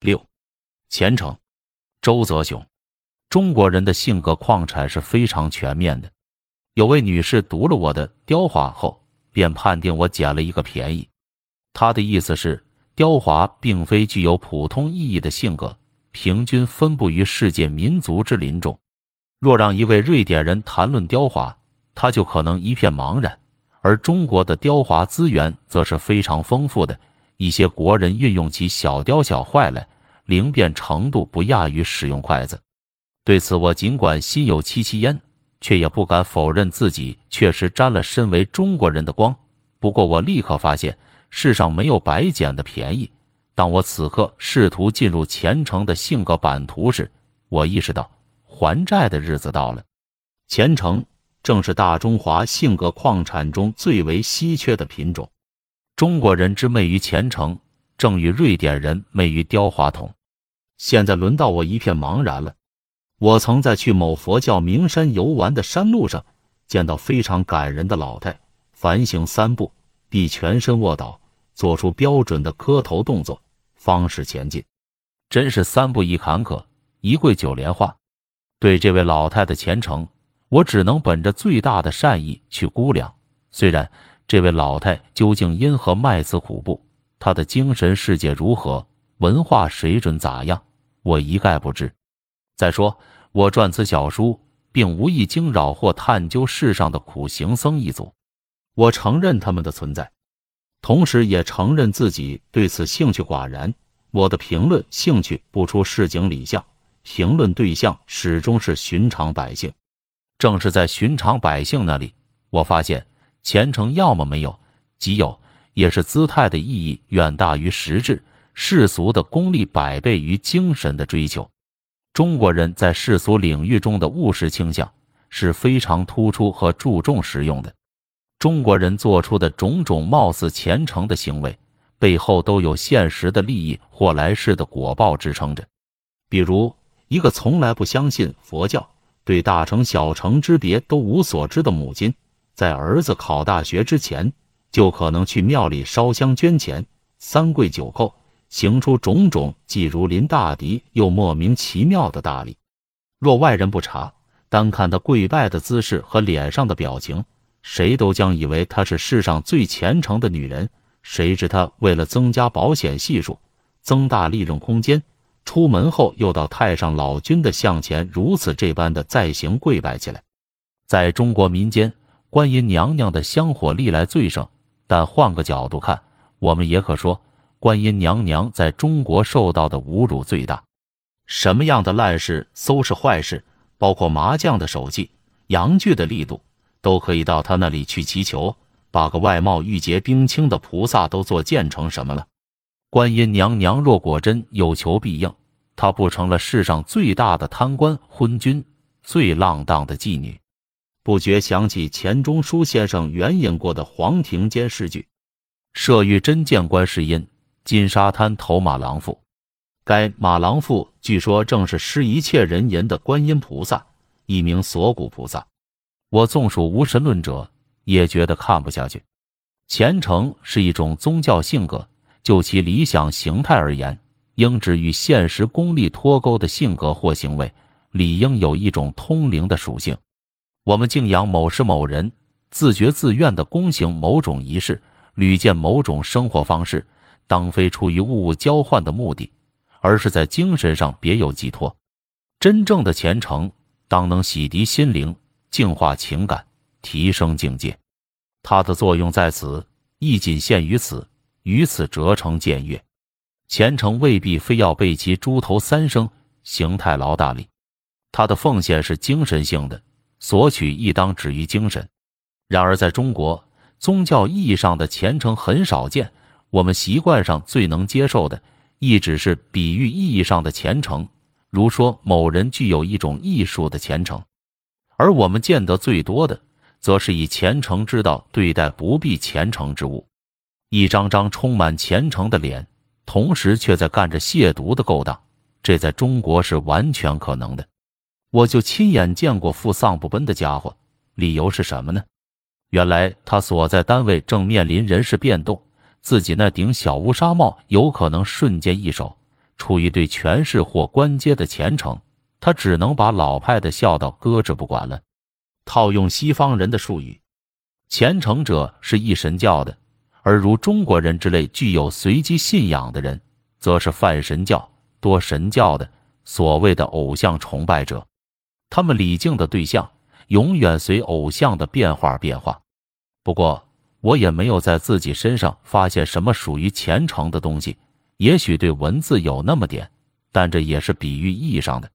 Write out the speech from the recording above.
六，虔诚。周泽雄，中国人的性格矿产是非常全面的。有位女士读了我的雕华后，便判定我捡了一个便宜。她的意思是，雕华并非具有普通意义的性格，平均分布于世界民族之林中。若让一位瑞典人谈论雕华，他就可能一片茫然。而中国的雕华资源则是非常丰富的，一些国人运用起小雕小坏来。灵便程度不亚于使用筷子，对此我尽管心有戚戚焉，却也不敢否认自己确实沾了身为中国人的光。不过我立刻发现世上没有白捡的便宜。当我此刻试图进入虔诚的性格版图时，我意识到还债的日子到了。虔诚正是大中华性格矿产中最为稀缺的品种。中国人之媚于虔诚，正与瑞典人媚于雕花同。现在轮到我一片茫然了。我曾在去某佛教名山游玩的山路上，见到非常感人的老太，凡行三步必全身卧倒，做出标准的磕头动作，方始前进。真是三步一坎坷，一跪九莲花。对这位老太的虔诚，我只能本着最大的善意去估量。虽然这位老太究竟因何卖此苦布，她的精神世界如何，文化水准咋样？我一概不知。再说，我撰此小书，并无意惊扰或探究世上的苦行僧一族。我承认他们的存在，同时也承认自己对此兴趣寡然。我的评论兴趣不出市井理相，评论对象始终是寻常百姓。正是在寻常百姓那里，我发现虔诚要么没有，即有，也是姿态的意义远大于实质。世俗的功利百倍于精神的追求，中国人在世俗领域中的务实倾向是非常突出和注重实用的。中国人做出的种种貌似虔诚的行为，背后都有现实的利益或来世的果报支撑着。比如，一个从来不相信佛教、对大乘小乘之别都无所知的母亲，在儿子考大学之前，就可能去庙里烧香捐钱，三跪九叩。行出种种既如临大敌又莫名其妙的大礼，若外人不察，单看他跪拜的姿势和脸上的表情，谁都将以为她是世上最虔诚的女人。谁知她为了增加保险系数，增大利润空间，出门后又到太上老君的像前如此这般的再行跪拜起来。在中国民间，观音娘娘的香火历来最盛，但换个角度看，我们也可说。观音娘娘在中国受到的侮辱最大，什么样的烂事都是坏事，包括麻将的手气、洋剧的力度，都可以到他那里去祈求。把个外貌玉洁冰清的菩萨都做贱成什么了？观音娘娘若果真有求必应，她不成了世上最大的贪官昏君，最浪荡的妓女？不觉想起钱钟书先生援引过的黄庭坚诗句：“设欲真见观世音。”金沙滩投马郎妇，该马郎妇据说正是施一切人言的观音菩萨，一名锁骨菩萨。我纵属无神论者，也觉得看不下去。虔诚是一种宗教性格，就其理想形态而言，应指与现实功利脱钩的性格或行为，理应有一种通灵的属性。我们敬仰某事某人，自觉自愿地躬行某种仪式，屡见某种生活方式。当非出于物物交换的目的，而是在精神上别有寄托。真正的虔诚，当能洗涤心灵、净化情感、提升境界。它的作用在此，亦仅限于此，于此折成僭越。虔诚未必非要被其猪头三生、形态劳大礼。他的奉献是精神性的，索取亦当止于精神。然而，在中国，宗教意义上的虔诚很少见。我们习惯上最能接受的，亦只是比喻意义上的虔诚，如说某人具有一种艺术的虔诚；而我们见得最多的，则是以虔诚之道对待不必虔诚之物。一张张充满虔诚的脸，同时却在干着亵渎的勾当，这在中国是完全可能的。我就亲眼见过负丧不奔的家伙，理由是什么呢？原来他所在单位正面临人事变动。自己那顶小乌纱帽有可能瞬间一手，出于对权势或官阶的虔诚，他只能把老派的孝道搁置不管了。套用西方人的术语，虔诚者是一神教的，而如中国人之类具有随机信仰的人，则是泛神教、多神教的所谓的偶像崇拜者。他们礼敬的对象永远随偶像的变化变化。不过，我也没有在自己身上发现什么属于虔诚的东西。也许对文字有那么点，但这也是比喻意义上的。